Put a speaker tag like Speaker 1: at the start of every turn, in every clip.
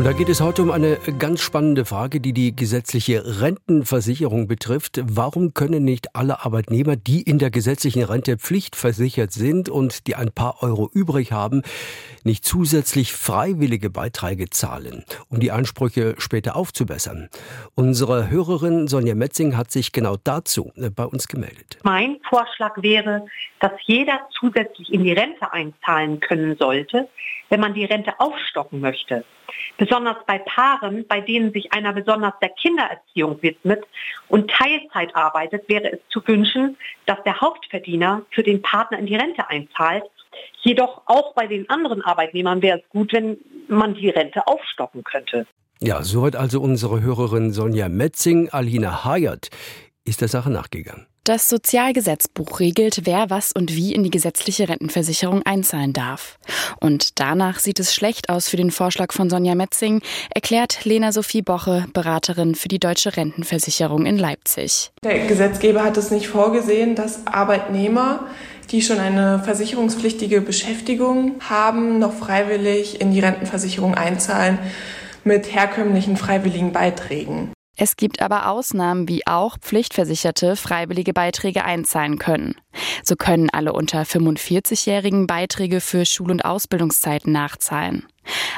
Speaker 1: Und da geht es heute um eine ganz spannende Frage, die die gesetzliche Rentenversicherung betrifft. Warum können nicht alle Arbeitnehmer, die in der gesetzlichen Rente pflichtversichert sind und die ein paar Euro übrig haben, nicht zusätzlich freiwillige Beiträge zahlen, um die Ansprüche später aufzubessern. Unsere Hörerin Sonja Metzing hat sich genau dazu äh, bei uns gemeldet.
Speaker 2: Mein Vorschlag wäre, dass jeder zusätzlich in die Rente einzahlen können sollte, wenn man die Rente aufstocken möchte. Besonders bei Paaren, bei denen sich einer besonders der Kindererziehung widmet und Teilzeit arbeitet, wäre es zu wünschen, dass der Hauptverdiener für den Partner in die Rente einzahlt Jedoch auch bei den anderen Arbeitnehmern wäre es gut, wenn man die Rente aufstocken könnte.
Speaker 1: Ja, soweit also unsere Hörerin Sonja Metzing. Alina Hayat ist der Sache nachgegangen.
Speaker 3: Das Sozialgesetzbuch regelt, wer was und wie in die gesetzliche Rentenversicherung einzahlen darf. Und danach sieht es schlecht aus für den Vorschlag von Sonja Metzing, erklärt Lena Sophie Boche, Beraterin für die Deutsche Rentenversicherung in Leipzig.
Speaker 4: Der Gesetzgeber hat es nicht vorgesehen, dass Arbeitnehmer die schon eine versicherungspflichtige Beschäftigung haben, noch freiwillig in die Rentenversicherung einzahlen mit herkömmlichen freiwilligen Beiträgen.
Speaker 3: Es gibt aber Ausnahmen, wie auch Pflichtversicherte freiwillige Beiträge einzahlen können. So können alle unter 45-Jährigen Beiträge für Schul- und Ausbildungszeiten nachzahlen.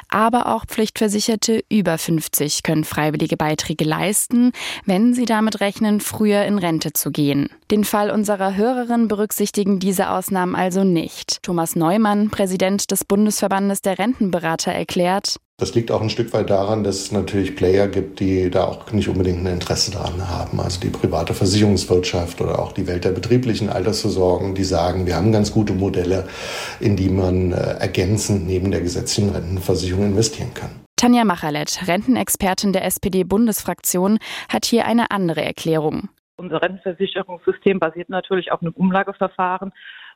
Speaker 3: Aber auch Pflichtversicherte über 50 können freiwillige Beiträge leisten, wenn sie damit rechnen, früher in Rente zu gehen. Den Fall unserer Hörerin berücksichtigen diese Ausnahmen also nicht. Thomas Neumann, Präsident des Bundesverbandes der Rentenberater, erklärt,
Speaker 5: das liegt auch ein Stück weit daran, dass es natürlich Player gibt, die da auch nicht unbedingt ein Interesse daran haben. Also die private Versicherungswirtschaft oder auch die Welt der betrieblichen Altersversorgung, die sagen, wir haben ganz gute Modelle, in die man äh, ergänzend neben der gesetzlichen Rentenversicherung investieren kann.
Speaker 3: Tanja Machalet, Rentenexpertin der SPD-Bundesfraktion, hat hier eine andere Erklärung.
Speaker 6: Unser Rentenversicherungssystem basiert natürlich auf einem Umlageverfahren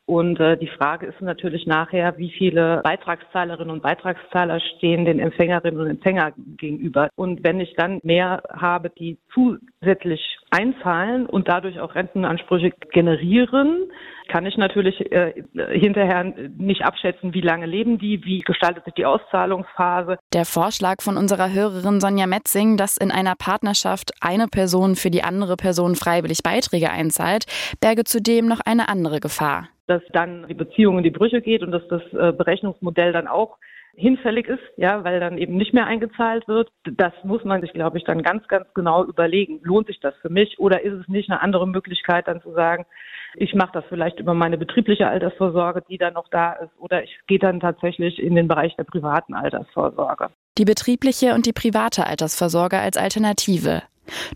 Speaker 6: und äh, die Frage ist natürlich nachher, wie viele Beitragszahlerinnen und Beitragszahler stehen den Empfängerinnen und Empfängern gegenüber. Und wenn ich dann mehr habe, die zusätzlich einzahlen und dadurch auch Rentenansprüche generieren, kann ich natürlich äh, hinterher nicht abschätzen, wie lange leben die, wie gestaltet sich die Auszahlungsphase.
Speaker 3: Der Vorschlag von unserer Hörerin Sonja Metzing, dass in einer Partnerschaft eine Person für die andere Person freiwillig Beiträge einzahlt, berge zudem noch eine andere Gefahr
Speaker 6: dass dann die Beziehung in die Brüche geht und dass das äh, Berechnungsmodell dann auch hinfällig ist, ja, weil dann eben nicht mehr eingezahlt wird. Das muss man sich, glaube ich, dann ganz, ganz genau überlegen. Lohnt sich das für mich oder ist es nicht eine andere Möglichkeit, dann zu sagen, ich mache das vielleicht über meine betriebliche Altersvorsorge, die dann noch da ist, oder ich gehe dann tatsächlich in den Bereich der privaten Altersvorsorge.
Speaker 3: Die betriebliche und die private Altersvorsorge als Alternative.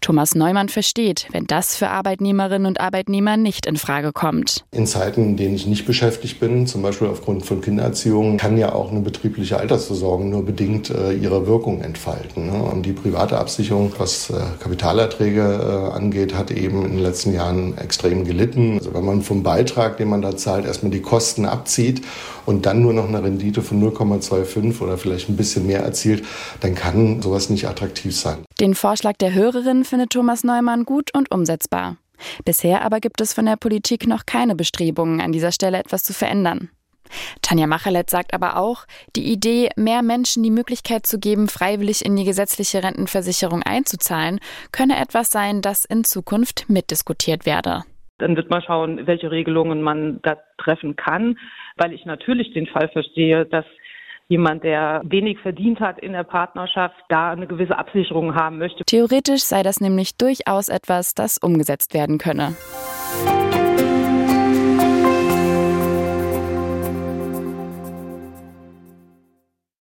Speaker 3: Thomas Neumann versteht, wenn das für Arbeitnehmerinnen und Arbeitnehmer nicht in Frage kommt.
Speaker 5: In Zeiten, in denen ich nicht beschäftigt bin, zum Beispiel aufgrund von Kindererziehung, kann ja auch eine betriebliche Altersversorgung nur bedingt äh, ihre Wirkung entfalten. Ne? Und die private Absicherung, was äh, Kapitalerträge äh, angeht, hat eben in den letzten Jahren extrem gelitten. Also wenn man vom Beitrag, den man da zahlt, erstmal die Kosten abzieht und dann nur noch eine Rendite von 0,25 oder vielleicht ein bisschen mehr erzielt, dann kann sowas nicht attraktiv sein.
Speaker 3: Den Vorschlag der Hörerin findet Thomas Neumann gut und umsetzbar. Bisher aber gibt es von der Politik noch keine Bestrebungen, an dieser Stelle etwas zu verändern. Tanja Machelet sagt aber auch, die Idee, mehr Menschen die Möglichkeit zu geben, freiwillig in die gesetzliche Rentenversicherung einzuzahlen, könne etwas sein, das in Zukunft mitdiskutiert werde.
Speaker 6: Dann wird man schauen, welche Regelungen man da treffen kann, weil ich natürlich den Fall verstehe, dass jemand, der wenig verdient hat in der Partnerschaft, da eine gewisse Absicherung haben möchte.
Speaker 3: Theoretisch sei das nämlich durchaus etwas, das umgesetzt werden könne.